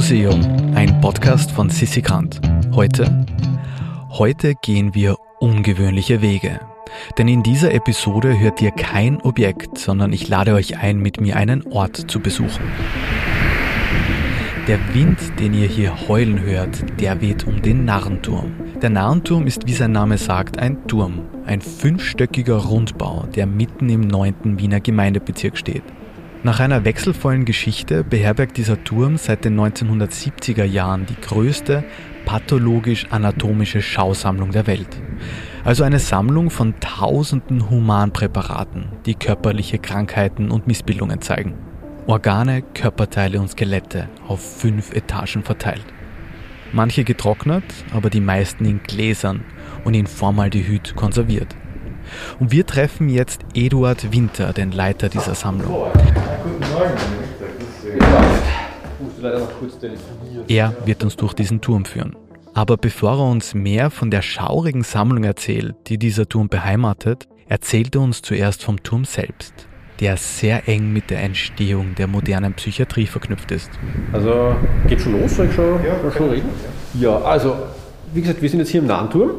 Museum, ein Podcast von Sissi Grant. Heute? Heute gehen wir ungewöhnliche Wege. Denn in dieser Episode hört ihr kein Objekt, sondern ich lade euch ein, mit mir einen Ort zu besuchen. Der Wind, den ihr hier heulen hört, der weht um den Narrenturm. Der Narrenturm ist, wie sein Name sagt, ein Turm, ein fünfstöckiger Rundbau, der mitten im 9. Wiener Gemeindebezirk steht. Nach einer wechselvollen Geschichte beherbergt dieser Turm seit den 1970er Jahren die größte pathologisch-anatomische Schausammlung der Welt. Also eine Sammlung von tausenden Humanpräparaten, die körperliche Krankheiten und Missbildungen zeigen. Organe, Körperteile und Skelette auf fünf Etagen verteilt. Manche getrocknet, aber die meisten in Gläsern und in Formaldehyd konserviert. Und wir treffen jetzt Eduard Winter, den Leiter dieser Sammlung. Guten Morgen. Er wird uns durch diesen Turm führen. Aber bevor er uns mehr von der schaurigen Sammlung erzählt, die dieser Turm beheimatet, erzählt er uns zuerst vom Turm selbst, der sehr eng mit der Entstehung der modernen Psychiatrie verknüpft ist. Also geht schon los, soll ich schon, ja, schon reden? Ja, also wie gesagt, wir sind jetzt hier im Nahenturm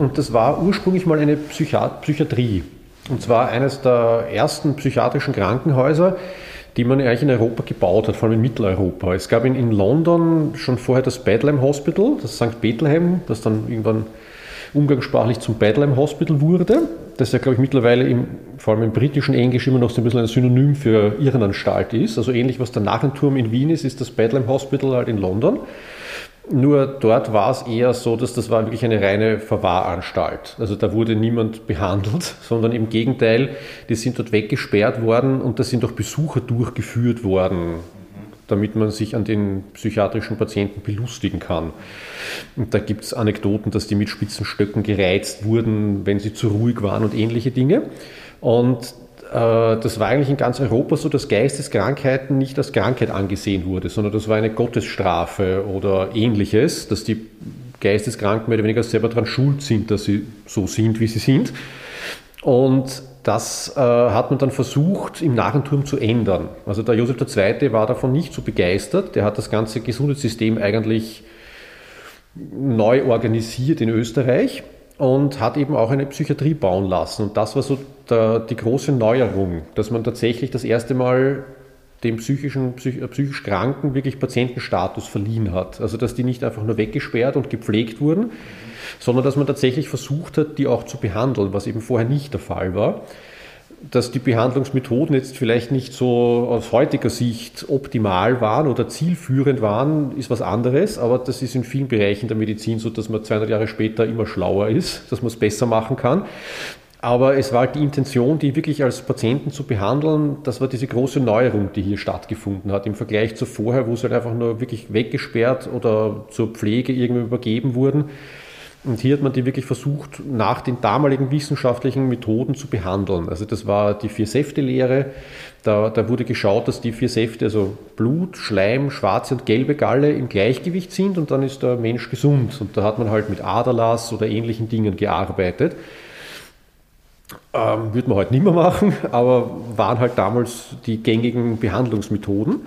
und das war ursprünglich mal eine Psychiat Psychiatrie. Und zwar eines der ersten psychiatrischen Krankenhäuser, die man eigentlich in Europa gebaut hat, vor allem in Mitteleuropa. Es gab in, in London schon vorher das Bethlehem Hospital, das St. Bethlehem, das dann irgendwann umgangssprachlich zum Bethlehem Hospital wurde. Das ja, glaube ich, mittlerweile im, vor allem im britischen Englisch immer noch so ein bisschen ein Synonym für Irrenanstalt ist. Also ähnlich, was der Narrenturm in Wien ist, ist das Bethlehem Hospital halt in London. Nur dort war es eher so, dass das war wirklich eine reine Verwahranstalt. Also da wurde niemand behandelt, sondern im Gegenteil, die sind dort weggesperrt worden und da sind auch Besucher durchgeführt worden, damit man sich an den psychiatrischen Patienten belustigen kann. Und da gibt es Anekdoten, dass die mit spitzen Stöcken gereizt wurden, wenn sie zu ruhig waren und ähnliche Dinge. Und das war eigentlich in ganz Europa so, dass Geisteskrankheiten nicht als Krankheit angesehen wurde, sondern das war eine Gottesstrafe oder ähnliches, dass die Geisteskranken mehr oder weniger selber daran schuld sind, dass sie so sind, wie sie sind. Und das äh, hat man dann versucht, im Narrenturm zu ändern. Also der Josef II. war davon nicht so begeistert. Der hat das ganze Gesundheitssystem eigentlich neu organisiert in Österreich und hat eben auch eine Psychiatrie bauen lassen. Und das war so der, die große Neuerung, dass man tatsächlich das erste Mal dem psychischen, psych, äh, psychisch Kranken wirklich Patientenstatus verliehen hat. Also dass die nicht einfach nur weggesperrt und gepflegt wurden, sondern dass man tatsächlich versucht hat, die auch zu behandeln, was eben vorher nicht der Fall war dass die Behandlungsmethoden jetzt vielleicht nicht so aus heutiger Sicht optimal waren oder zielführend waren, ist was anderes, aber das ist in vielen Bereichen der Medizin so, dass man 200 Jahre später immer schlauer ist, dass man es besser machen kann. Aber es war die Intention, die wirklich als Patienten zu behandeln, das war diese große Neuerung, die hier stattgefunden hat, im Vergleich zu vorher, wo sie halt einfach nur wirklich weggesperrt oder zur Pflege irgendwie übergeben wurden und hier hat man die wirklich versucht, nach den damaligen wissenschaftlichen Methoden zu behandeln. Also das war die Vier-Säfte-Lehre. Da, da, wurde geschaut, dass die vier Säfte, also Blut, Schleim, schwarze und gelbe Galle im Gleichgewicht sind und dann ist der Mensch gesund. Und da hat man halt mit Aderlass oder ähnlichen Dingen gearbeitet. Ähm, würde man heute nicht mehr machen, aber waren halt damals die gängigen Behandlungsmethoden.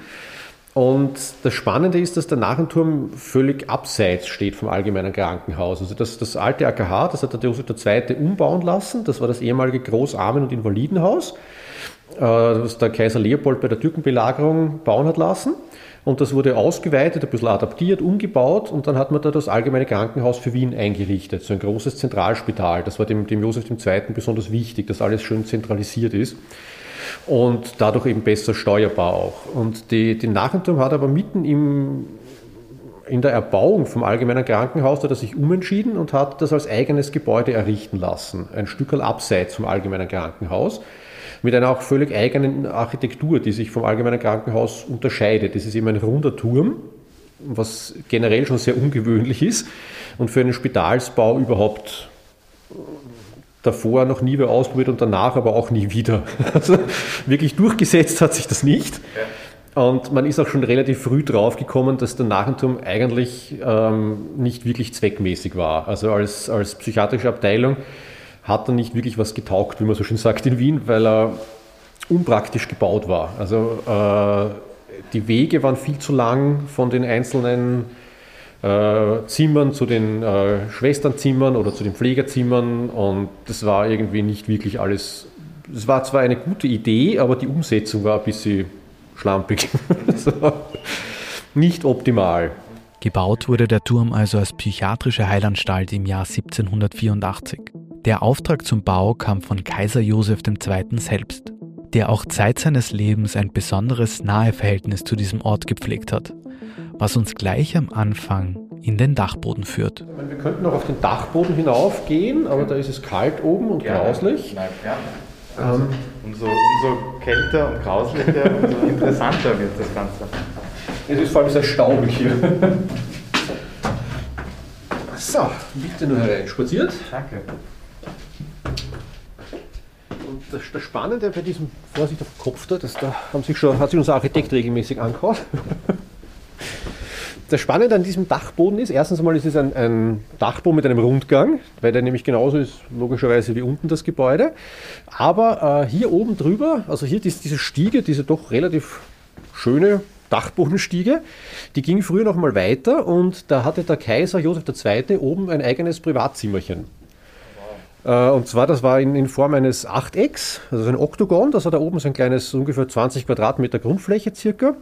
Und das Spannende ist, dass der Narrenturm völlig abseits steht vom allgemeinen Krankenhaus. Also das, das alte AKH, das hat der Josef II. umbauen lassen. Das war das ehemalige Großarmen- und Invalidenhaus, äh, das der Kaiser Leopold bei der Türkenbelagerung bauen hat lassen. Und das wurde ausgeweitet, ein bisschen adaptiert, umgebaut und dann hat man da das Allgemeine Krankenhaus für Wien eingerichtet, so ein großes Zentralspital. Das war dem, dem Josef II. besonders wichtig, dass alles schön zentralisiert ist und dadurch eben besser steuerbar auch. Und die, den Nachenturm hat aber mitten im, in der Erbauung vom Allgemeinen Krankenhaus hat er sich umentschieden und hat das als eigenes Gebäude errichten lassen, ein Stück abseits vom Allgemeinen Krankenhaus, mit einer auch völlig eigenen Architektur, die sich vom Allgemeinen Krankenhaus unterscheidet. Das ist eben ein runder Turm, was generell schon sehr ungewöhnlich ist und für einen Spitalsbau überhaupt davor noch nie wer ausprobiert und danach aber auch nie wieder. Also wirklich durchgesetzt hat sich das nicht. Und man ist auch schon relativ früh drauf gekommen, dass der Narrenturm eigentlich ähm, nicht wirklich zweckmäßig war. Also als, als psychiatrische Abteilung hat er nicht wirklich was getaugt, wie man so schön sagt in Wien, weil er unpraktisch gebaut war. Also äh, die Wege waren viel zu lang von den einzelnen äh, Zimmern zu den äh, Schwesternzimmern oder zu den Pflegerzimmern und das war irgendwie nicht wirklich alles. Es war zwar eine gute Idee, aber die Umsetzung war ein bisschen schlampig. nicht optimal. Gebaut wurde der Turm also als psychiatrische Heilanstalt im Jahr 1784. Der Auftrag zum Bau kam von Kaiser Joseph II. selbst, der auch Zeit seines Lebens ein besonderes Naheverhältnis zu diesem Ort gepflegt hat was uns gleich am Anfang in den Dachboden führt. Wir könnten noch auf den Dachboden hinaufgehen, aber da ist es kalt oben und gerne. grauslich. Nein, gerne. Ähm, umso, umso kälter und grauslicher, umso interessanter wird das Ganze. Es ist vor allem sehr staubig hier. So, bitte nur herein spaziert. Danke. Das, das, Spannende bei diesem, Vorsicht auf Kopf da, das, da haben sich schon, hat sich unser Architekt regelmäßig angehauen das Spannende an diesem Dachboden ist, erstens einmal ist es ein, ein, Dachboden mit einem Rundgang, weil der nämlich genauso ist, logischerweise wie unten das Gebäude. Aber äh, hier oben drüber, also hier ist diese Stiege, diese doch relativ schöne Dachbodenstiege, die ging früher noch mal weiter und da hatte der Kaiser Josef II. oben ein eigenes Privatzimmerchen. Äh, und zwar, das war in, in, Form eines Achtecks, also ein Oktogon, das hat da oben so ein kleines, ungefähr 20 Quadratmeter Grundfläche circa.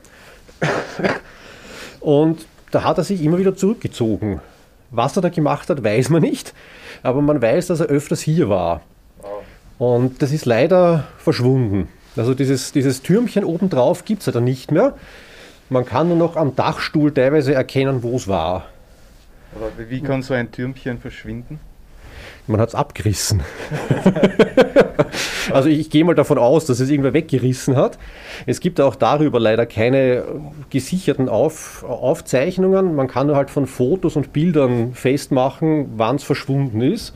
Und da hat er sich immer wieder zurückgezogen. Was er da gemacht hat, weiß man nicht, aber man weiß, dass er öfters hier war. Und das ist leider verschwunden. Also dieses, dieses Türmchen obendrauf gibt es ja dann nicht mehr. Man kann nur noch am Dachstuhl teilweise erkennen, wo es war. Aber wie kann so ein Türmchen verschwinden? Man hat es abgerissen. also ich, ich, gehe mal davon aus, dass es irgendwer weggerissen hat. Es gibt auch darüber leider keine gesicherten Auf, Aufzeichnungen. Man kann nur halt von Fotos und Bildern festmachen, wann es verschwunden ist.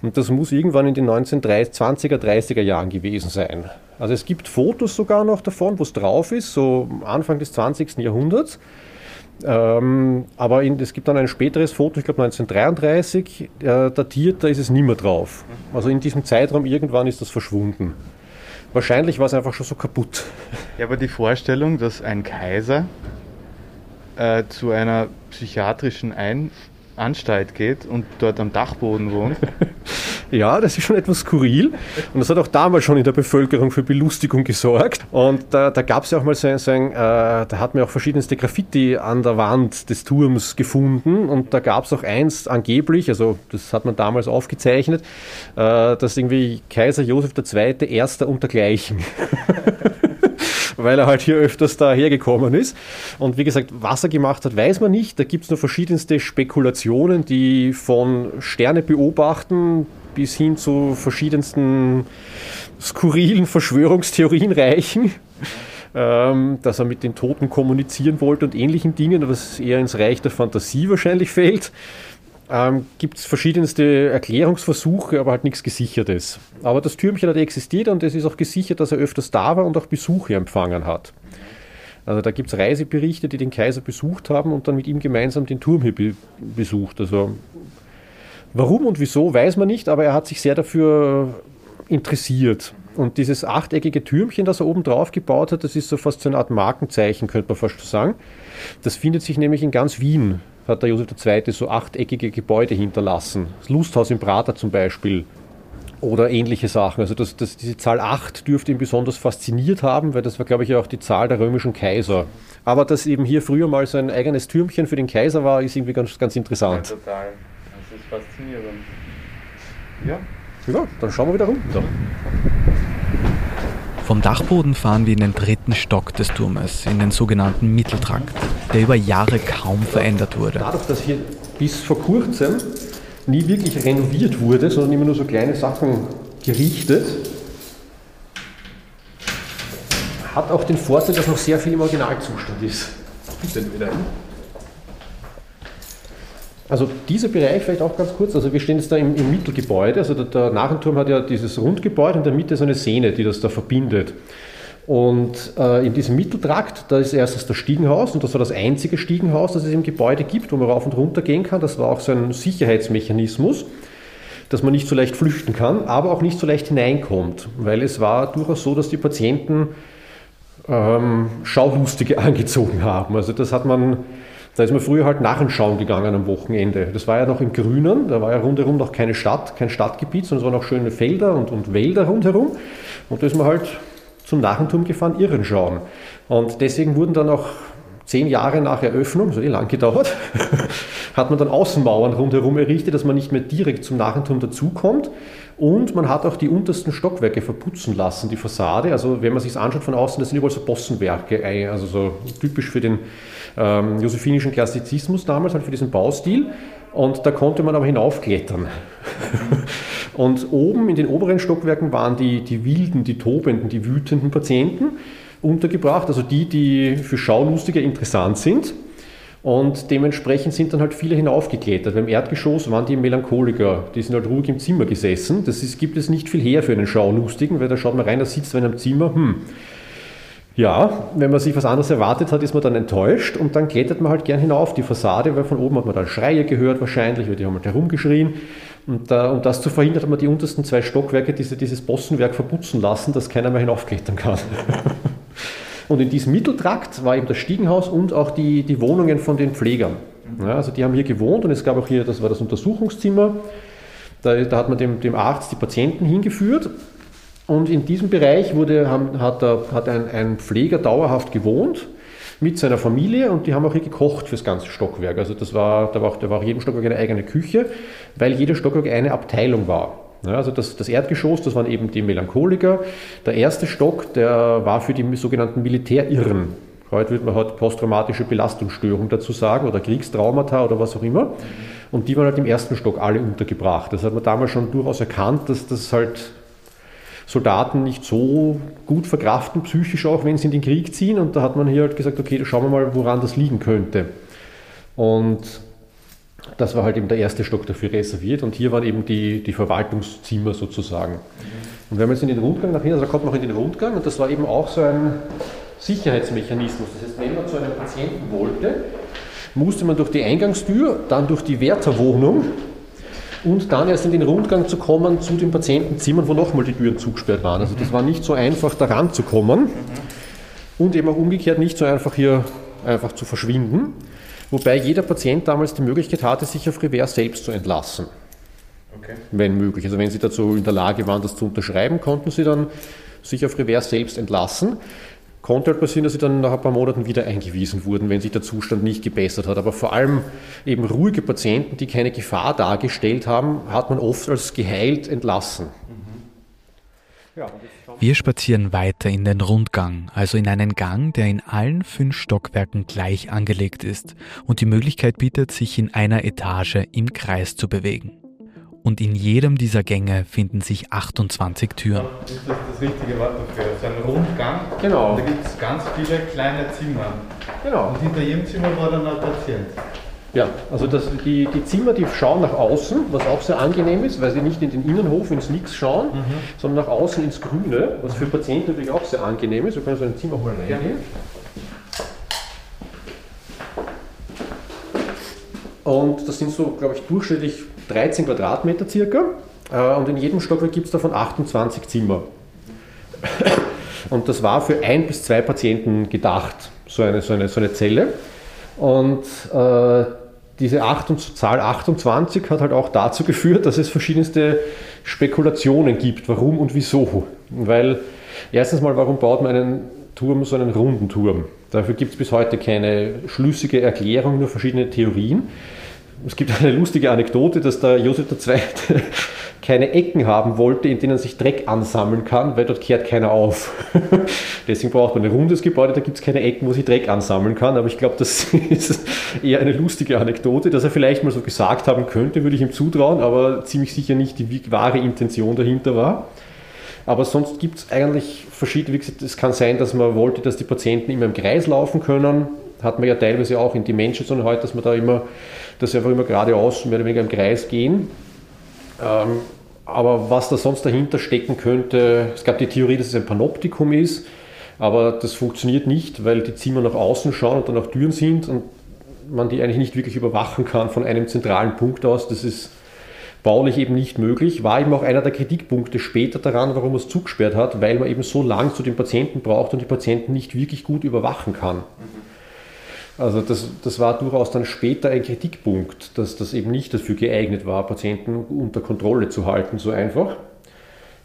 Und das muss irgendwann in den 1920er, 30er Jahren gewesen sein. Also es gibt Fotos sogar noch davon, wo es drauf ist, so Anfang des 20. Jahrhunderts. Ähm, aber in, es gibt dann ein späteres Foto, ich glaube 1933, äh, datiert, da ist es nicht mehr drauf. Also in diesem Zeitraum irgendwann ist das verschwunden. Wahrscheinlich war es einfach schon so kaputt. Ja, aber die Vorstellung, dass ein Kaiser äh, zu einer psychiatrischen ein Anstalt geht und dort am Dachboden wohnt. ja, das ist schon etwas skurril. Und das hat auch damals schon in der Bevölkerung für Belustigung gesorgt. Und da, da gab es ja auch mal so ein, so ein äh, da hat man auch verschiedenste Graffiti an der Wand des Turms gefunden. Und da gab es auch eins angeblich, also das hat man damals aufgezeichnet, äh, dass irgendwie Kaiser Josef II. erster untergleichen. weil er halt hier öfters dahergekommen ist. Und wie gesagt, was er gemacht hat, weiß man nicht. Da gibt es nur verschiedenste Spekulationen, die von Sterne beobachten bis hin zu verschiedensten skurrilen Verschwörungstheorien reichen. Ähm, dass er mit den Toten kommunizieren wollte und ähnlichen Dingen, was eher ins Reich der Fantasie wahrscheinlich fällt ähm, gibt es verschiedenste Erklärungsversuche, aber halt nichts Gesichertes. Aber das Türmchen hat existiert und es ist auch gesichert, dass er öfters da war und auch Besuche empfangen hat. Also da gibt es Reiseberichte, die den Kaiser besucht haben und dann mit ihm gemeinsam den Turm hier be besucht. Also warum und wieso weiß man nicht, aber er hat sich sehr dafür interessiert. Und dieses achteckige Türmchen, das er oben drauf gebaut hat, das ist so fast so eine Art Markenzeichen, könnte man fast sagen. Das findet sich nämlich in ganz Wien hat der Josef II. so achteckige Gebäude hinterlassen. Das Lusthaus im Prater zum Beispiel oder ähnliche Sachen. Also das, das, diese Zahl 8 dürfte ihn besonders fasziniert haben, weil das war, glaube ich, auch die Zahl der römischen Kaiser. Aber dass eben hier früher mal so ein eigenes Türmchen für den Kaiser war, ist irgendwie ganz, ganz interessant. Ja, total. Das ist faszinierend. Ja. Ja, dann schauen wir wieder runter. Vom Dachboden fahren wir in den dritten Stock des Turmes, in den sogenannten Mitteltrakt, der über Jahre kaum verändert wurde. Dadurch, dass hier bis vor kurzem nie wirklich renoviert wurde, sondern immer nur so kleine Sachen gerichtet, hat auch den Vorteil, dass noch sehr viel im Originalzustand ist. Bitte wieder hin. Also dieser Bereich vielleicht auch ganz kurz, also wir stehen jetzt da im, im Mittelgebäude, also der, der Narrenturm hat ja dieses Rundgebäude und in der Mitte so eine Sehne, die das da verbindet. Und äh, in diesem Mitteltrakt, da ist erstens das Stiegenhaus und das war das einzige Stiegenhaus, das es im Gebäude gibt, wo man rauf und runter gehen kann. Das war auch so ein Sicherheitsmechanismus, dass man nicht so leicht flüchten kann, aber auch nicht so leicht hineinkommt, weil es war durchaus so, dass die Patienten ähm, Schaulustige angezogen haben. Also das hat man, da ist man früher halt nachschauen gegangen am Wochenende. Das war ja noch im Grünen, da war ja rundherum noch keine Stadt, kein Stadtgebiet, sondern es waren noch schöne Felder und, und Wälder rundherum. Und da ist man halt zum Narrenturm gefahren, Irren schauen. Und deswegen wurden dann auch zehn Jahre nach Eröffnung, so eh lang gedauert, hat man dann Außenmauern rundherum errichtet, dass man nicht mehr direkt zum Narrenturm dazukommt. Und man hat auch die untersten Stockwerke verputzen lassen, die Fassade. Also wenn man sich anschaut von außen, das sind überall so Bossenwerke, also so typisch für den ähm, josephinischen Klassizismus damals, halt für diesen Baustil. Und da konnte man aber hinaufklettern. und oben in den oberen Stockwerken waren die, die wilden, die tobenden, die wütenden Patienten untergebracht, also die, die für Schaulustige interessant sind. Und dementsprechend sind dann halt viele hinaufgeklettert. Beim Erdgeschoss waren die Melancholiker, die sind halt ruhig im Zimmer gesessen. Das ist, gibt es nicht viel her für einen Schaulustigen, weil da schaut man rein, da sitzt man im Zimmer, hm, ja, wenn man sich was anderes erwartet hat, ist man dann enttäuscht und dann klettert man halt gern hinauf die Fassade, weil von oben hat man dann Schreie gehört wahrscheinlich, weil die haben halt herumgeschrien. Und uh, um das zu verhindern, hat man die untersten zwei Stockwerke, diese, dieses Bossenwerk verputzen lassen, dass keiner mehr hinaufklettern kann. Und in diesem Mitteltrakt war eben das Stiegenhaus und auch die, die Wohnungen von den Pflegern. Ja, also die haben hier gewohnt und es gab auch hier, das war das Untersuchungszimmer. Da, da hat man dem, dem, Arzt die Patienten hingeführt. Und in diesem Bereich wurde, hat, hat ein, ein, Pfleger dauerhaft gewohnt mit seiner Familie und die haben auch hier gekocht fürs ganze Stockwerk. Also das war, da war auch, da war auch jedem Stockwerk eine eigene Küche, weil jeder Stockwerk eine Abteilung war. Ja, also das, das, Erdgeschoss, das waren eben die Melancholiker. Der erste Stock, der war für die sogenannten Militärirren. Heute wird man heute posttraumatische Belastungsstörung dazu sagen oder Kriegstraumata oder was auch immer. Und die waren halt im ersten Stock alle untergebracht. Das hat man damals schon durchaus erkannt, dass das halt Soldaten nicht so gut verkraften, psychisch auch, wenn sie in den Krieg ziehen. Und da hat man hier halt gesagt, okay, schauen wir mal, woran das liegen könnte. Und das war halt eben der erste Stock dafür reserviert und hier waren eben die, die Verwaltungszimmer sozusagen. Und wenn man jetzt in den Rundgang nach hinten, also da kommt man auch in den Rundgang und das war eben auch so ein Sicherheitsmechanismus. Das heißt, wenn man zu einem Patienten wollte, musste man durch die Eingangstür, dann durch die Wärterwohnung und dann erst in den Rundgang zu kommen zu den Patientenzimmern, wo nochmal die Türen zugesperrt waren. Also das war nicht so einfach, da ranzukommen und eben auch umgekehrt nicht so einfach hier einfach zu verschwinden. Wobei jeder Patient damals die Möglichkeit hatte, sich auf Revers selbst zu entlassen. Okay. Wenn möglich. Also wenn Sie dazu in der Lage waren, das zu unterschreiben, konnten Sie dann sich auf Revers selbst entlassen. Konnte halt passieren, dass sie dann nach ein paar Monaten wieder eingewiesen wurden, wenn sich der Zustand nicht gebessert hat. Aber vor allem eben ruhige Patienten, die keine Gefahr dargestellt haben, hat man oft als geheilt entlassen. Wir spazieren weiter in den Rundgang, also in einen Gang, der in allen fünf Stockwerken gleich angelegt ist und die Möglichkeit bietet, sich in einer Etage im Kreis zu bewegen. Und in jedem dieser Gänge finden sich 28 Türen. Das ist das richtige Wort dafür. Es ist ein Rundgang. Genau. Und da gibt es ganz viele kleine Zimmer. Genau. Und hinter jedem Zimmer war dann ein Patient. Ja, also das, die, die Zimmer, die schauen nach außen, was auch sehr angenehm ist, weil sie nicht in den Innenhof, ins Nix schauen, mhm. sondern nach außen ins Grüne, was für Patienten natürlich auch sehr angenehm ist. Wir können so ein Zimmer mal reingehen. Und das sind so, glaube ich, durchschnittlich 13 Quadratmeter circa. Äh, und in jedem Stockwerk gibt es davon 28 Zimmer. Und das war für ein bis zwei Patienten gedacht, so eine, so eine, so eine Zelle. Und äh, diese 8, Zahl 28 hat halt auch dazu geführt, dass es verschiedenste Spekulationen gibt, warum und wieso. Weil erstens mal, warum baut man einen Turm, so einen runden Turm? Dafür gibt es bis heute keine schlüssige Erklärung, nur verschiedene Theorien. Es gibt eine lustige Anekdote, dass der Josef II. keine Ecken haben wollte, in denen sich Dreck ansammeln kann, weil dort kehrt keiner auf. Deswegen braucht man ein rundes Gebäude, da gibt es keine Ecken, wo sich Dreck ansammeln kann. Aber ich glaube, das ist eher eine lustige Anekdote, dass er vielleicht mal so gesagt haben könnte, würde ich ihm zutrauen, aber ziemlich sicher nicht die wahre Intention dahinter war. Aber sonst gibt es eigentlich verschiedene, wie gesagt, es kann sein, dass man wollte, dass die Patienten immer im Kreis laufen können. Hat man ja teilweise auch in die Menschen heute, dass man da immer, dass sie einfach immer geradeaus mehr oder weniger im Kreis gehen. Ähm, aber was da sonst dahinter stecken könnte, es gab die Theorie, dass es ein Panoptikum ist, aber das funktioniert nicht, weil die Zimmer nach außen schauen und dann auch Türen sind und man die eigentlich nicht wirklich überwachen kann von einem zentralen Punkt aus. Das ist baulich eben nicht möglich. War eben auch einer der Kritikpunkte später daran, warum man es zugesperrt hat, weil man eben so lang zu den Patienten braucht und die Patienten nicht wirklich gut überwachen kann. Also das, das war durchaus dann später ein Kritikpunkt, dass das eben nicht dafür geeignet war, Patienten unter Kontrolle zu halten, so einfach.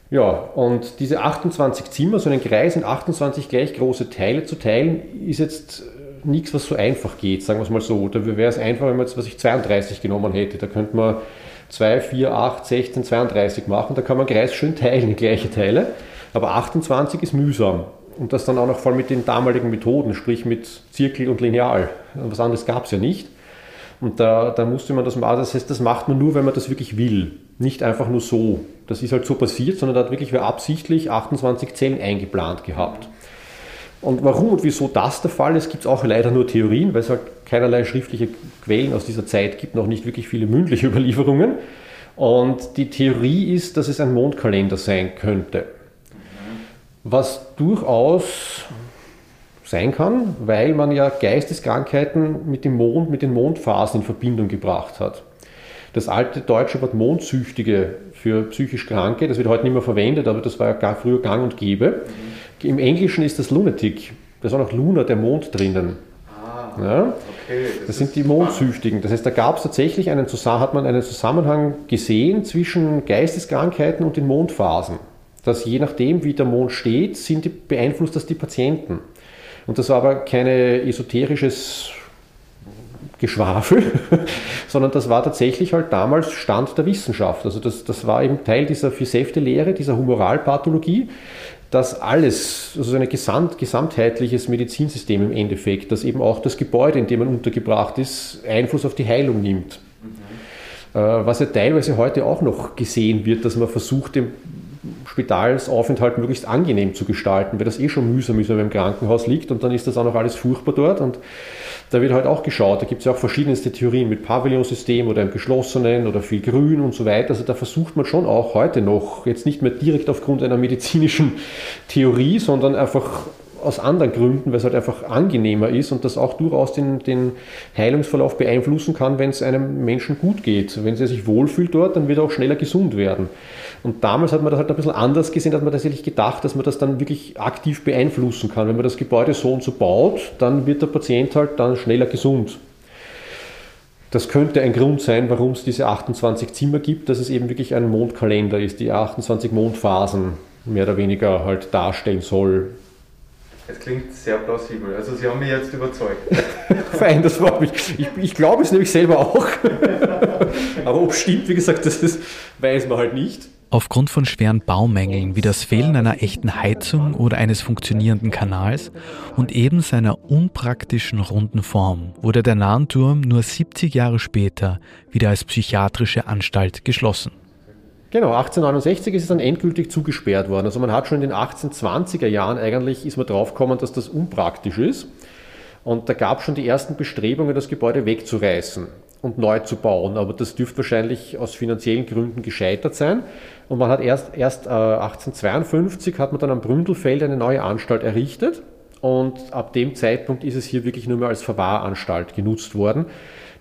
Ja, und diese 28 Zimmer, so einen Kreis in 28 gleich große Teile zu teilen, ist jetzt nichts, was so einfach geht, sagen wir es mal so. Da wäre es einfach, wenn man jetzt, was ich 32 genommen hätte. Da könnte man 2, 4, 8, 16, 32 machen. Da kann man Kreis schön teilen in gleiche Teile. Aber 28 ist mühsam. Und das dann auch noch voll mit den damaligen Methoden, sprich mit Zirkel und Lineal. Was anderes gab es ja nicht. Und da, da musste man das machen. Das heißt, das macht man nur, wenn man das wirklich will. Nicht einfach nur so. Das ist halt so passiert, sondern da hat wirklich wer absichtlich 28 Zellen eingeplant gehabt. Und warum und wieso das der Fall ist, gibt es auch leider nur Theorien, weil es halt keinerlei schriftliche Quellen aus dieser Zeit gibt, noch nicht wirklich viele mündliche Überlieferungen. Und die Theorie ist, dass es ein Mondkalender sein könnte. Was durchaus sein kann, weil man ja Geisteskrankheiten mit dem Mond, mit den Mondphasen in Verbindung gebracht hat. Das alte deutsche Wort Mondsüchtige für psychisch Kranke, das wird heute nicht mehr verwendet, aber das war ja gar früher gang und gäbe. Im Englischen ist das Lunatic. Da ist auch noch Luna, der Mond drinnen. Ah, ja? okay, das, das sind die Mondsüchtigen. Das heißt, da gab es tatsächlich einen, hat man einen Zusammenhang gesehen zwischen Geisteskrankheiten und den Mondphasen. Dass je nachdem, wie der Mond steht, sind die, beeinflusst das die Patienten. Und das war aber kein esoterisches Geschwafel, sondern das war tatsächlich halt damals Stand der Wissenschaft. Also das, das war eben Teil dieser Fisäfte-Lehre, dieser Humoralpathologie, dass alles, also ein gesamt, gesamtheitliches Medizinsystem im Endeffekt, dass eben auch das Gebäude, in dem man untergebracht ist, Einfluss auf die Heilung nimmt. Mhm. Was ja teilweise heute auch noch gesehen wird, dass man versucht, den Spitalsaufenthalt möglichst angenehm zu gestalten, weil das eh schon mühsam ist, wenn man im Krankenhaus liegt und dann ist das auch noch alles furchtbar dort und da wird halt auch geschaut, da gibt es ja auch verschiedenste Theorien mit Pavillonsystem oder im geschlossenen oder viel Grün und so weiter. Also da versucht man schon auch heute noch, jetzt nicht mehr direkt aufgrund einer medizinischen Theorie, sondern einfach aus anderen Gründen, weil es halt einfach angenehmer ist und das auch durchaus den, den Heilungsverlauf beeinflussen kann, wenn es einem Menschen gut geht. Wenn er sich wohlfühlt dort, dann wird er auch schneller gesund werden. Und damals hat man das halt ein bisschen anders gesehen, hat man tatsächlich gedacht, dass man das dann wirklich aktiv beeinflussen kann. Wenn man das Gebäude so und so baut, dann wird der Patient halt dann schneller gesund. Das könnte ein Grund sein, warum es diese 28 Zimmer gibt, dass es eben wirklich ein Mondkalender ist, die 28 Mondphasen mehr oder weniger halt darstellen soll. Es klingt sehr plausibel. Also Sie haben mich jetzt überzeugt. Fein, das freut mich. Ich, ich glaube es nämlich selber auch. Aber ob es stimmt, wie gesagt, das ist, weiß man halt nicht. Aufgrund von schweren Baumängeln wie das Fehlen einer echten Heizung oder eines funktionierenden Kanals und eben seiner unpraktischen runden Form wurde der Nahenturm nur 70 Jahre später wieder als psychiatrische Anstalt geschlossen. Genau, 1869 ist es dann endgültig zugesperrt worden. Also man hat schon in den 1820er Jahren eigentlich ist man draufgekommen, dass das unpraktisch ist. Und da gab es schon die ersten Bestrebungen, das Gebäude wegzureißen und neu zu bauen. Aber das dürfte wahrscheinlich aus finanziellen Gründen gescheitert sein. Und man hat erst, erst äh, 1852 hat man dann am Bründelfeld eine neue Anstalt errichtet. Und ab dem Zeitpunkt ist es hier wirklich nur mehr als Verwahranstalt genutzt worden.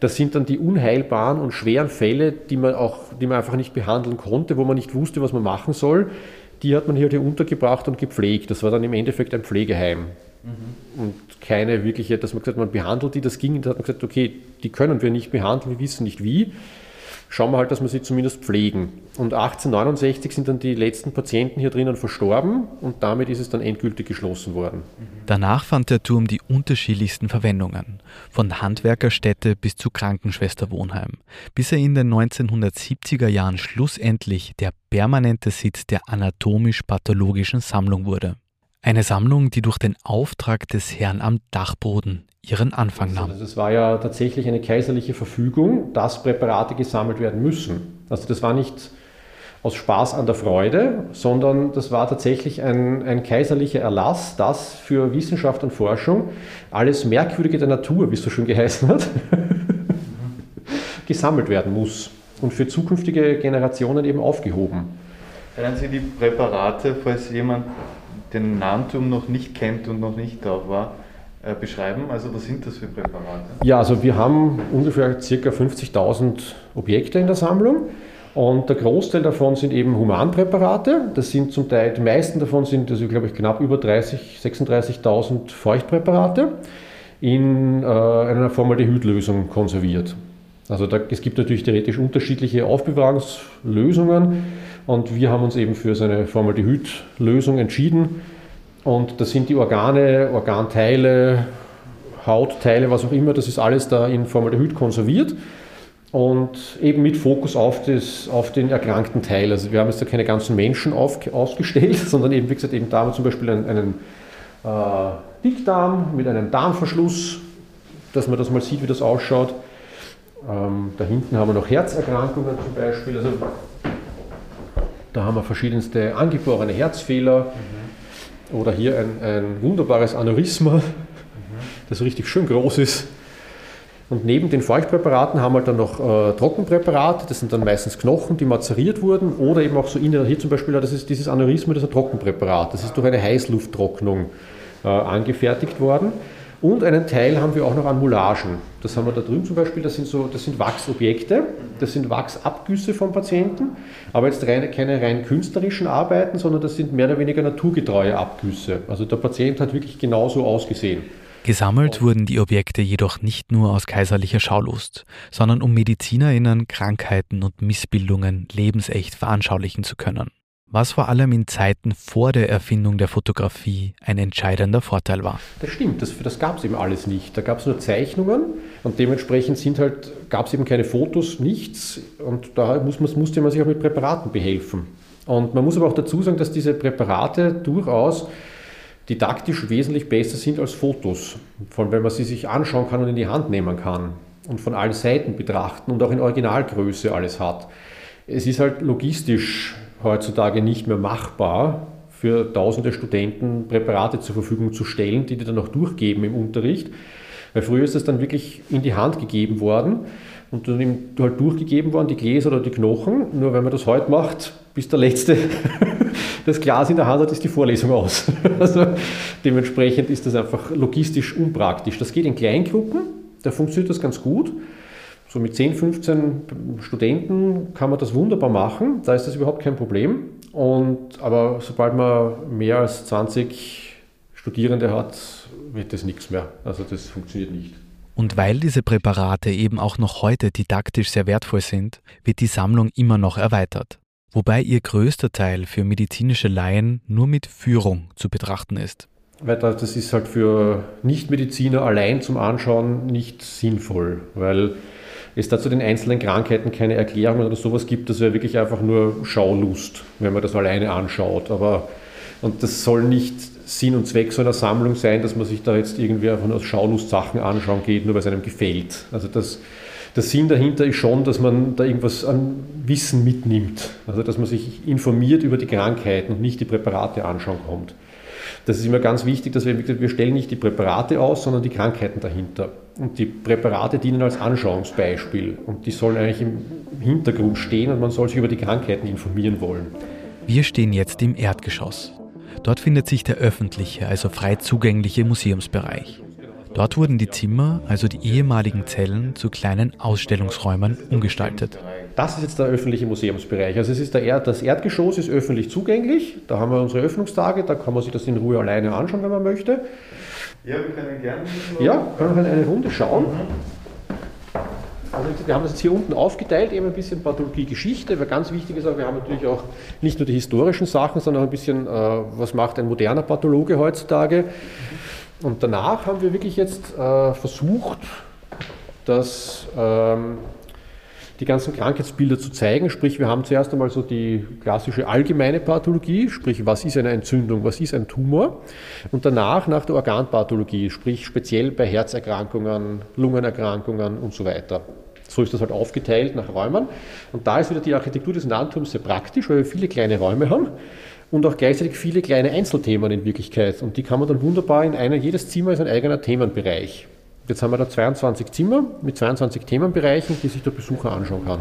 Das sind dann die unheilbaren und schweren Fälle, die man auch, die man einfach nicht behandeln konnte, wo man nicht wusste, was man machen soll. Die hat man hier untergebracht und gepflegt. Das war dann im Endeffekt ein Pflegeheim. Mhm. Und keine wirkliche, dass man gesagt hat, man behandelt die, das ging, da hat man gesagt, okay, die können wir nicht behandeln, wir wissen nicht wie schauen wir halt, dass wir sie zumindest pflegen. Und 1869 sind dann die letzten Patienten hier drinnen verstorben und damit ist es dann endgültig geschlossen worden. Danach fand der Turm die unterschiedlichsten Verwendungen, von Handwerkerstätte bis zu Krankenschwesterwohnheim, bis er in den 1970er Jahren schlussendlich der permanente Sitz der anatomisch-pathologischen Sammlung wurde. Eine Sammlung, die durch den Auftrag des Herrn am Dachboden ihren Anfang nahm. Also das war ja tatsächlich eine kaiserliche Verfügung, dass Präparate gesammelt werden müssen. Also das war nicht aus Spaß an der Freude, sondern das war tatsächlich ein, ein kaiserlicher Erlass, dass für Wissenschaft und Forschung alles Merkwürdige der Natur, wie es so schön geheißen hat, gesammelt werden muss und für zukünftige Generationen eben aufgehoben. Können Sie die Präparate, falls jemand den Nahenturm noch nicht kennt und noch nicht da war, äh, beschreiben? Also was sind das für Präparate? Ja, also wir haben ungefähr ca. 50.000 Objekte in der Sammlung Und der Großteil davon sind eben Humanpräparate. Das sind zum Teil, die meisten davon sind, also glaube ich, knapp über 30, 36.000 Feuchtpräparate in äh, einer Formaldehydlösung konserviert. Also da, es gibt natürlich theoretisch unterschiedliche Aufbewahrungslösungen und wir haben uns eben für so eine Formaldehydlösung entschieden. Und das sind die Organe, Organteile, Hautteile, was auch immer, das ist alles da in Formaldehyd konserviert und eben mit Fokus auf, das, auf den erkrankten Teil. Also wir haben jetzt da keine ganzen Menschen auf, ausgestellt, sondern eben, wie gesagt, eben da haben wir zum Beispiel einen, einen äh, Dickdarm mit einem Darmverschluss, dass man das mal sieht, wie das ausschaut. Ähm, da hinten haben wir noch Herzerkrankungen zum Beispiel. Also, da haben wir verschiedenste angeborene Herzfehler mhm. oder hier ein, ein wunderbares Aneurysma, mhm. das richtig schön groß ist. Und neben den Feuchtpräparaten haben wir dann noch äh, Trockenpräparate, das sind dann meistens Knochen, die mazeriert wurden, oder eben auch so in hier zum Beispiel, das ist dieses Aneurysma, das ist ein Trockenpräparat, das ist durch eine Heißlufttrocknung äh, angefertigt worden. Und einen Teil haben wir auch noch an Moulagen. Das haben wir da drüben zum Beispiel, das sind, so, das sind Wachsobjekte, das sind Wachsabgüsse vom Patienten, aber jetzt rein, keine rein künstlerischen Arbeiten, sondern das sind mehr oder weniger naturgetreue Abgüsse. Also der Patient hat wirklich genauso ausgesehen. Gesammelt wurden die Objekte jedoch nicht nur aus kaiserlicher Schaulust, sondern um MedizinerInnen Krankheiten und Missbildungen lebensecht veranschaulichen zu können. Was vor allem in Zeiten vor der Erfindung der Fotografie ein entscheidender Vorteil war. Das stimmt, das, das gab es eben alles nicht. Da gab es nur Zeichnungen und dementsprechend halt, gab es eben keine Fotos, nichts. Und da muss, musste man sich auch mit Präparaten behelfen. Und man muss aber auch dazu sagen, dass diese Präparate durchaus didaktisch wesentlich besser sind als Fotos. Vor allem, wenn man sie sich anschauen kann und in die Hand nehmen kann und von allen Seiten betrachten und auch in Originalgröße alles hat. Es ist halt logistisch heutzutage nicht mehr machbar, für tausende Studenten Präparate zur Verfügung zu stellen, die die dann auch durchgeben im Unterricht. Weil früher ist das dann wirklich in die Hand gegeben worden und dann halt durchgegeben worden, die Gläser oder die Knochen. Nur wenn man das heute macht, bis der Letzte das Glas in der Hand hat, ist die Vorlesung aus. Also dementsprechend ist das einfach logistisch unpraktisch. Das geht in Kleingruppen, da funktioniert das ganz gut. So mit 10, 15 Studenten kann man das wunderbar machen, da ist das überhaupt kein Problem. Und, aber sobald man mehr als 20 Studierende hat, wird das nichts mehr. Also das funktioniert nicht. Und weil diese Präparate eben auch noch heute didaktisch sehr wertvoll sind, wird die Sammlung immer noch erweitert wobei ihr größter Teil für medizinische Laien nur mit Führung zu betrachten ist. Weil das ist halt für Nichtmediziner allein zum Anschauen nicht sinnvoll, weil es da zu den einzelnen Krankheiten keine Erklärung oder sowas gibt, das wäre wirklich einfach nur Schaulust, wenn man das alleine anschaut. Aber und das soll nicht Sinn und Zweck so einer Sammlung sein, dass man sich da jetzt irgendwie einfach nur Schaulust Sachen anschauen geht, nur weil es einem gefällt. Also das der Sinn dahinter ist schon, dass man da irgendwas an Wissen mitnimmt. Also dass man sich informiert über die Krankheiten und nicht die Präparate anschauen kommt. Das ist immer ganz wichtig, dass wir, wir stellen nicht die Präparate aus, sondern die Krankheiten dahinter. Und die Präparate dienen als Anschauungsbeispiel und die sollen eigentlich im Hintergrund stehen und man soll sich über die Krankheiten informieren wollen. Wir stehen jetzt im Erdgeschoss. Dort findet sich der öffentliche, also frei zugängliche Museumsbereich. Dort wurden die Zimmer, also die ehemaligen Zellen, zu kleinen Ausstellungsräumen umgestaltet. Das ist jetzt der öffentliche Museumsbereich. Also es ist der Erd, das Erdgeschoss ist öffentlich zugänglich. Da haben wir unsere Öffnungstage, da kann man sich das in Ruhe alleine anschauen, wenn man möchte. Ja, wir können gerne ja, können wir eine Runde schauen. Also wir haben das jetzt hier unten aufgeteilt, eben ein bisschen Pathologie-Geschichte, weil ganz wichtig ist auch, wir haben natürlich auch nicht nur die historischen Sachen, sondern auch ein bisschen, äh, was macht ein moderner Pathologe heutzutage. Und danach haben wir wirklich jetzt äh, versucht, dass ähm, die ganzen Krankheitsbilder zu zeigen. Sprich, wir haben zuerst einmal so die klassische allgemeine Pathologie, sprich, was ist eine Entzündung, was ist ein Tumor. Und danach nach der Organpathologie, sprich speziell bei Herzerkrankungen, Lungenerkrankungen und so weiter. So ist das halt aufgeteilt nach Räumen. Und da ist wieder die Architektur des Nahentums sehr praktisch, weil wir viele kleine Räume haben und auch gleichzeitig viele kleine Einzelthemen in Wirklichkeit. Und die kann man dann wunderbar in einer, jedes Zimmer ist ein eigener Themenbereich. Jetzt haben wir da 22 Zimmer mit 22 Themenbereichen, die sich der Besucher anschauen kann.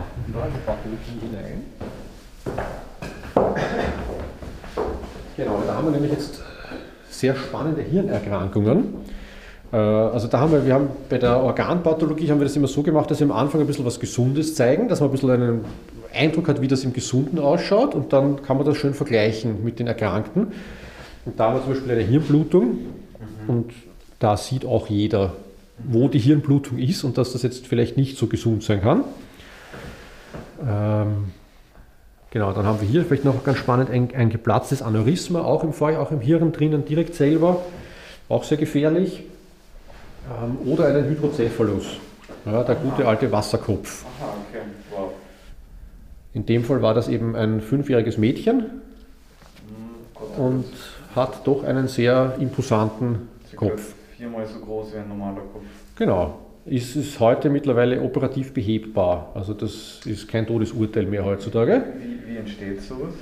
Genau, da haben wir nämlich jetzt sehr spannende Hirnerkrankungen. Äh, also da haben wir, wir haben bei der Organpathologie haben wir das immer so gemacht, dass wir am Anfang ein bisschen was Gesundes zeigen, dass man ein bisschen einen Eindruck hat, wie das im Gesunden ausschaut und dann kann man das schön vergleichen mit den Erkrankten. Und da haben wir zum Beispiel eine Hirnblutung mhm. und da sieht auch jeder, wo die Hirnblutung ist und dass das jetzt vielleicht nicht so gesund sein kann. Ähm, genau, dann haben wir hier vielleicht noch ganz spannend ein, ein geplatztes Aneurysma, auch im, auch im Hirn drinnen direkt selber, auch sehr gefährlich. Ähm, oder einen Hydrocephalus, ja, der gute alte Wasserkopf. Aha, okay. wow. In dem Fall war das eben ein fünfjähriges Mädchen mhm, und hat doch einen sehr imposanten Sie Kopf. Viermal so groß wie ein normaler Kopf. Genau. Ist es heute mittlerweile operativ behebbar. Also das ist kein Todesurteil mehr heutzutage. Wie, wie entsteht sowas?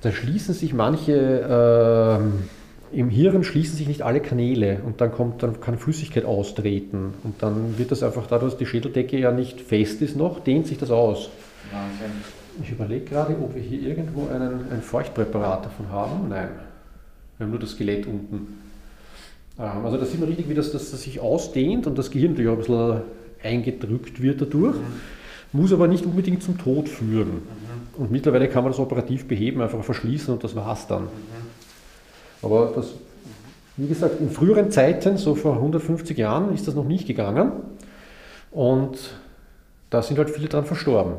Da schließen sich manche äh, im Hirn schließen sich nicht alle Kanäle und dann, kommt, dann kann Flüssigkeit austreten und dann wird das einfach dadurch, dass die Schädeldecke ja nicht fest ist noch, dehnt sich das aus. Wahnsinn. Ich überlege gerade, ob wir hier irgendwo einen, ein Feuchtpräparat davon haben. Nein, wir haben nur das Skelett unten. Ähm, also da sieht man richtig, wie das, das, das sich ausdehnt und das Gehirn natürlich auch ein bisschen eingedrückt wird dadurch, mhm. muss aber nicht unbedingt zum Tod führen. Mhm. Und mittlerweile kann man das operativ beheben, einfach verschließen und das war's dann. Mhm. Aber das, wie gesagt, in früheren Zeiten, so vor 150 Jahren, ist das noch nicht gegangen. Und da sind halt viele dran verstorben.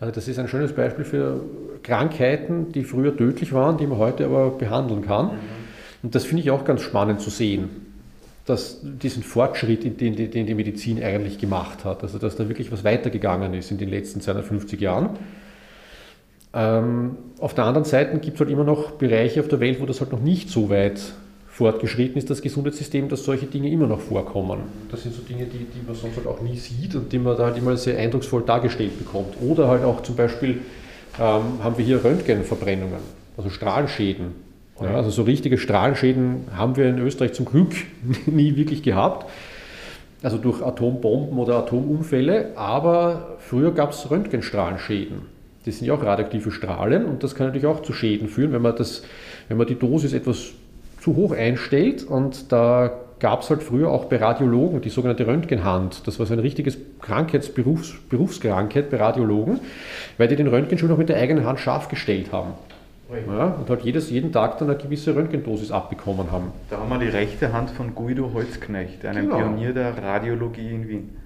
Also das ist ein schönes Beispiel für Krankheiten, die früher tödlich waren, die man heute aber behandeln kann. Mhm. Und das finde ich auch ganz spannend zu sehen, dass diesen Fortschritt, den, den die Medizin eigentlich gemacht hat, also dass da wirklich was weitergegangen ist in den letzten 250 Jahren. Ähm, auf der anderen Seite gibt es halt immer noch Bereiche auf der Welt, wo das halt noch nicht so weit fortgeschritten ist, das Gesundheitssystem, dass solche Dinge immer noch vorkommen. Das sind so Dinge, die, die man sonst halt auch nie sieht und die man da halt immer sehr eindrucksvoll dargestellt bekommt. Oder halt auch zum Beispiel ähm, haben wir hier Röntgenverbrennungen, also Strahlenschäden. Ja, also so richtige Strahlenschäden haben wir in Österreich zum Glück nie wirklich gehabt. Also durch Atombomben oder Atomunfälle, aber früher gab es Röntgenstrahlenschäden. Das sind ja auch radioaktive Strahlen und das kann natürlich auch zu Schäden führen, wenn man, das, wenn man die Dosis etwas zu hoch einstellt. Und da gab es halt früher auch bei Radiologen die sogenannte Röntgenhand. Das war so ein richtiges Krankheitsberufs, Berufskrankheit bei Radiologen, weil die den Röntgenschuh noch mit der eigenen Hand scharf gestellt haben. Ja, und halt jedes, jeden Tag dann eine gewisse Röntgendosis abbekommen haben. Da haben wir die rechte Hand von Guido Holzknecht, einem genau. Pionier der Radiologie in Wien.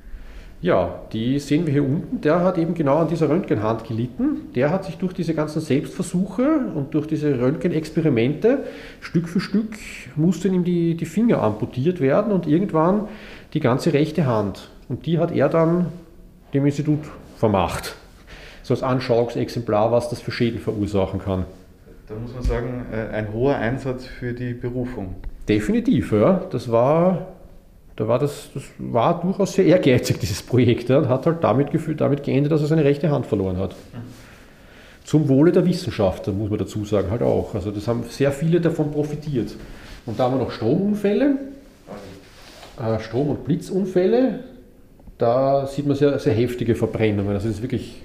Ja, die sehen wir hier unten. Der hat eben genau an dieser Röntgenhand gelitten. Der hat sich durch diese ganzen Selbstversuche und durch diese Röntgenexperimente Stück für Stück mussten ihm die, die Finger amputiert werden und irgendwann die ganze rechte Hand. Und die hat er dann dem Institut vermacht. So als Anschauungsexemplar, was das für Schäden verursachen kann. Da muss man sagen, äh, ein hoher Einsatz für die Berufung. Definitiv, ja. Das war da war das, das war durchaus sehr ehrgeizig, dieses Projekt, und hat halt damit, gefühlt, damit geendet, dass er seine rechte Hand verloren hat. Zum Wohle der Wissenschaft, muss man dazu sagen, halt auch. Also das haben sehr viele davon profitiert. Und da haben wir noch Stromunfälle, äh, Strom- und Blitzunfälle. Da sieht man sehr, sehr heftige Verbrennungen. Also das ist wirklich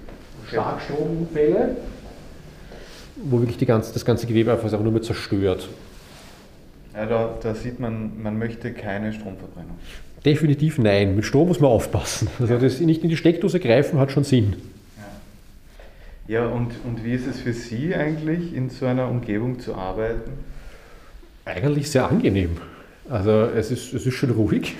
Starkstromunfälle, wo wirklich ganze, das ganze Gewebe einfach nur mehr zerstört. Ja, da, da, sieht man, man möchte keine Stromverbrennung. Definitiv nein. Mit Strom muss man aufpassen. Also das nicht in die Steckdose greifen hat schon Sinn. Ja, ja und, und wie ist es für Sie eigentlich, in so einer Umgebung zu arbeiten? Eigentlich sehr angenehm. Also es ist, es ist schon ruhig.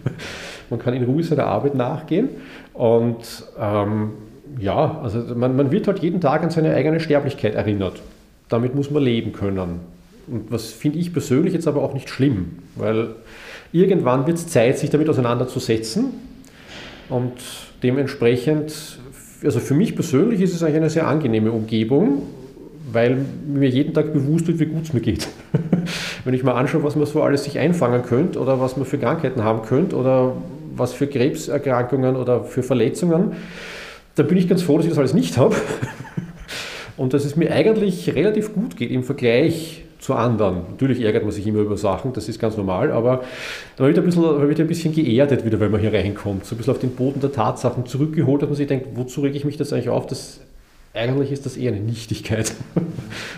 man kann in Ruhe seiner Arbeit nachgehen. Und ähm, ja, also man, man wird halt jeden Tag an seine eigene Sterblichkeit erinnert. Damit muss man leben können. Und was finde ich persönlich jetzt aber auch nicht schlimm, weil irgendwann wird es Zeit, sich damit auseinanderzusetzen. Und dementsprechend, also für mich persönlich ist es eigentlich eine sehr angenehme Umgebung, weil mir jeden Tag bewusst wird, wie gut es mir geht. Wenn ich mal anschaue, was man so alles sich einfangen könnte oder was man für Krankheiten haben könnte oder was für Krebserkrankungen oder für Verletzungen, dann bin ich ganz froh, dass ich das alles nicht habe. Und dass es mir eigentlich relativ gut geht im Vergleich zu anderen. Natürlich ärgert man sich immer über Sachen, das ist ganz normal, aber da wird ein bisschen, wird ein bisschen geerdet wieder, wenn man hier reinkommt, so ein bisschen auf den Boden der Tatsachen zurückgeholt, dass man sich denkt, wozu rege ich mich das eigentlich auf? Das, eigentlich ist das eher eine Nichtigkeit.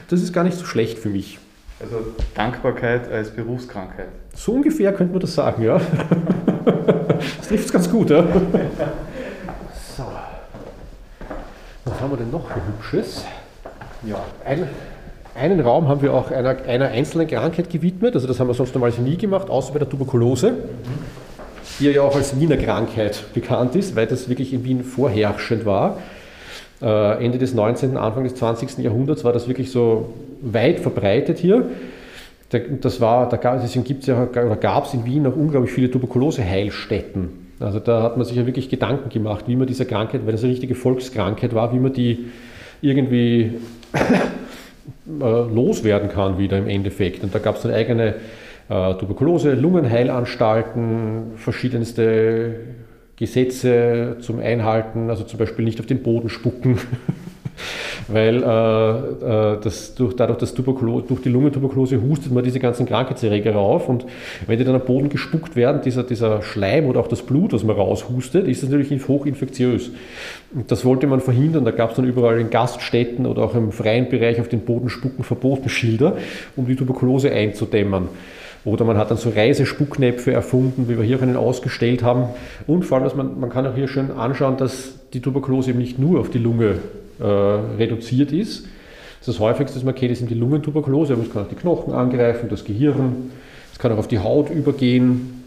Das ist gar nicht so schlecht für mich. Also Dankbarkeit als Berufskrankheit. So ungefähr könnte man das sagen, ja. Das trifft es ganz gut, ja. So. Was haben wir denn noch für Hübsches? Ja, ein, einen Raum haben wir auch einer, einer einzelnen Krankheit gewidmet. Also das haben wir sonst normalerweise nie gemacht, außer bei der Tuberkulose, die ja auch als Wiener Krankheit bekannt ist, weil das wirklich in Wien vorherrschend war. Äh, Ende des 19., Anfang des 20. Jahrhunderts war das wirklich so weit verbreitet hier. Das war, da gab, deswegen gibt's ja, oder gab es in Wien auch unglaublich viele Tuberkulose-Heilstätten. Also da hat man sich ja wirklich Gedanken gemacht, wie man diese Krankheit, weil das eine richtige Volkskrankheit war, wie man die irgendwie loswerden kann wieder im Endeffekt. Und da gab es dann eigene äh, Tuberkulose, Lungenheilanstalten, verschiedenste Gesetze zum Einhalten, also zum Beispiel nicht auf den Boden spucken, weil äh, äh, das durch, dadurch, dass Tuberkulose, durch die Lungentuberkulose hustet man diese ganzen Krankheitserreger rauf und wenn die dann am Boden gespuckt werden, dieser, dieser Schleim oder auch das Blut, was man raushustet, ist das natürlich hochinfektiös. Und das wollte man verhindern, da gab es dann überall in Gaststätten oder auch im freien Bereich auf den Boden spucken verboten Schilder, um die Tuberkulose einzudämmen. Oder man hat dann so Reisespucknäpfe erfunden, wie wir hier auch einen ausgestellt haben. Und vor allem, dass man, man kann auch hier schön anschauen, dass die Tuberkulose eben nicht nur auf die Lunge äh, reduziert ist. Das häufigste, das man kennt, ist die Lungentuberkulose, aber es kann auch die Knochen angreifen, das Gehirn, es kann auch auf die Haut übergehen.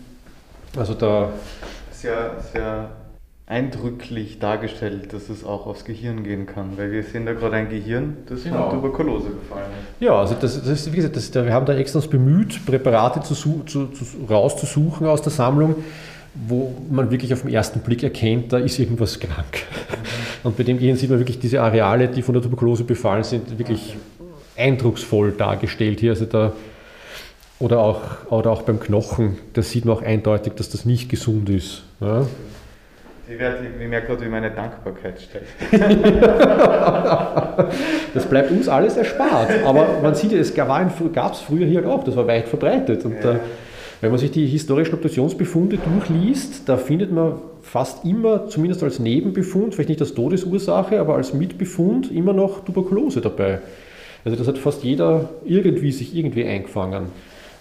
Also da. Sehr, sehr eindrücklich dargestellt, dass es auch aufs Gehirn gehen kann, weil wir sehen da gerade ein Gehirn, das genau. von Tuberkulose befallen ist. Ja, also das, das ist, wie gesagt, das, wir haben da extra uns bemüht, Präparate zu, zu, zu, rauszusuchen aus der Sammlung, wo man wirklich auf den ersten Blick erkennt, da ist irgendwas krank. Und bei dem Gehirn sieht man wirklich diese Areale, die von der Tuberkulose befallen sind, wirklich eindrucksvoll dargestellt hier. Also da, oder, auch, oder auch beim Knochen, da sieht man auch eindeutig, dass das nicht gesund ist. Ja? Ich, werde, ich merke gerade, wie meine Dankbarkeit steigt. das bleibt uns alles erspart. Aber man sieht ja, es gab es früher hier auch, das war weit verbreitet. Und ja. äh, wenn man sich die historischen Obduktionsbefunde durchliest, da findet man fast immer, zumindest als Nebenbefund, vielleicht nicht als Todesursache, aber als Mitbefund immer noch Tuberkulose dabei. Also das hat fast jeder irgendwie sich irgendwie eingefangen.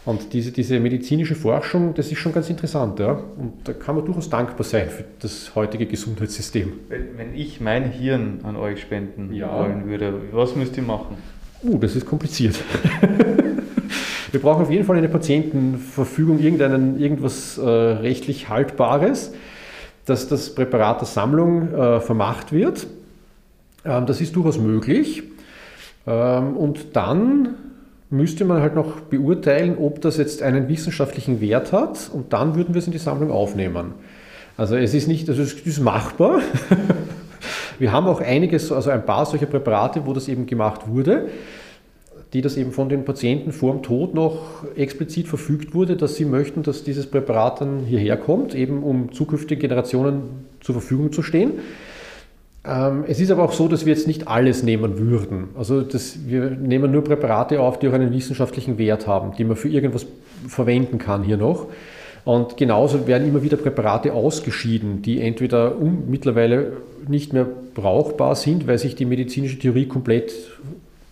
Und diese, diese medizinische Forschung, das ist schon ganz interessant. Ja? Und da kann man durchaus dankbar sein für das heutige Gesundheitssystem. Wenn ich mein Hirn an euch spenden ja. wollen würde, was müsst ihr machen? Uh, das ist kompliziert. Wir brauchen auf jeden Fall eine Patientenverfügung, irgendeinen, irgendwas äh, rechtlich Haltbares, dass das Präparat der Sammlung äh, vermacht wird. Ähm, das ist durchaus möglich. Ähm, und dann müsste man halt noch beurteilen, ob das jetzt einen wissenschaftlichen Wert hat und dann würden wir es in die Sammlung aufnehmen. Also es ist nicht, also es ist machbar. Wir haben auch einiges, also ein paar solcher Präparate, wo das eben gemacht wurde, die das eben von den Patienten vor dem Tod noch explizit verfügt wurde, dass sie möchten, dass dieses Präparat dann hierher kommt, eben um zukünftigen Generationen zur Verfügung zu stehen. Ähm, es ist aber auch so, dass wir jetzt nicht alles nehmen würden. Also das, wir nehmen nur Präparate auf, die auch einen wissenschaftlichen Wert haben, die man für irgendwas verwenden kann hier noch. Und genauso werden immer wieder Präparate ausgeschieden, die entweder um, mittlerweile nicht mehr brauchbar sind, weil sich die medizinische Theorie komplett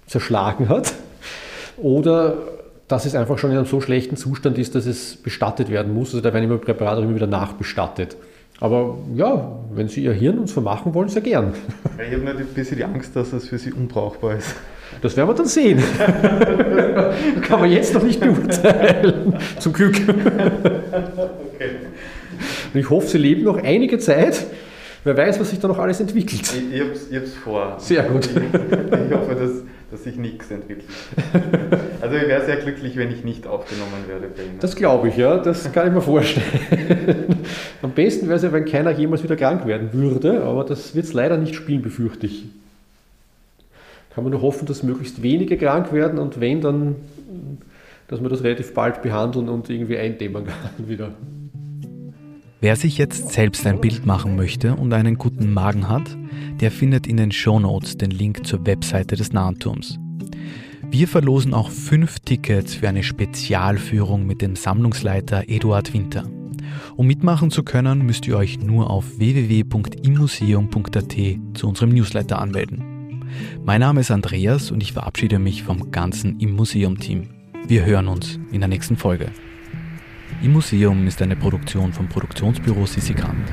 zerschlagen hat, oder dass es einfach schon in einem so schlechten Zustand ist, dass es bestattet werden muss. Also da werden immer Präparate immer wieder nachbestattet. Aber ja, wenn Sie Ihr Hirn uns vermachen wollen, sehr gern. Ich habe nur ein bisschen die Angst, dass das für Sie unbrauchbar ist. Das werden wir dann sehen. Kann man jetzt noch nicht beurteilen. Zum Glück. Okay. Und ich hoffe, Sie leben noch einige Zeit. Wer weiß, was sich da noch alles entwickelt. Ich, ich habe es vor. Sehr gut. Ich, ich hoffe, dass, dass sich nichts entwickelt. Also ich wäre sehr glücklich, wenn ich nicht aufgenommen werde bei Ihnen. Das glaube ich, ja. Das kann ich mir vorstellen. Am besten wäre es ja, wenn keiner jemals wieder krank werden würde, aber das wird es leider nicht spielen, befürchte ich. Kann man nur hoffen, dass möglichst wenige krank werden und wenn, dann, dass wir das relativ bald behandeln und irgendwie eindämmen kann wieder. Wer sich jetzt selbst ein Bild machen möchte und einen guten Magen hat, der findet in den Show Notes den Link zur Webseite des Nahenturms. Wir verlosen auch fünf Tickets für eine Spezialführung mit dem Sammlungsleiter Eduard Winter. Um mitmachen zu können, müsst ihr euch nur auf www.immuseum.at zu unserem Newsletter anmelden. Mein Name ist Andreas und ich verabschiede mich vom ganzen Im Museum-Team. Wir hören uns in der nächsten Folge. Im Museum ist eine Produktion vom Produktionsbüro Sissikant.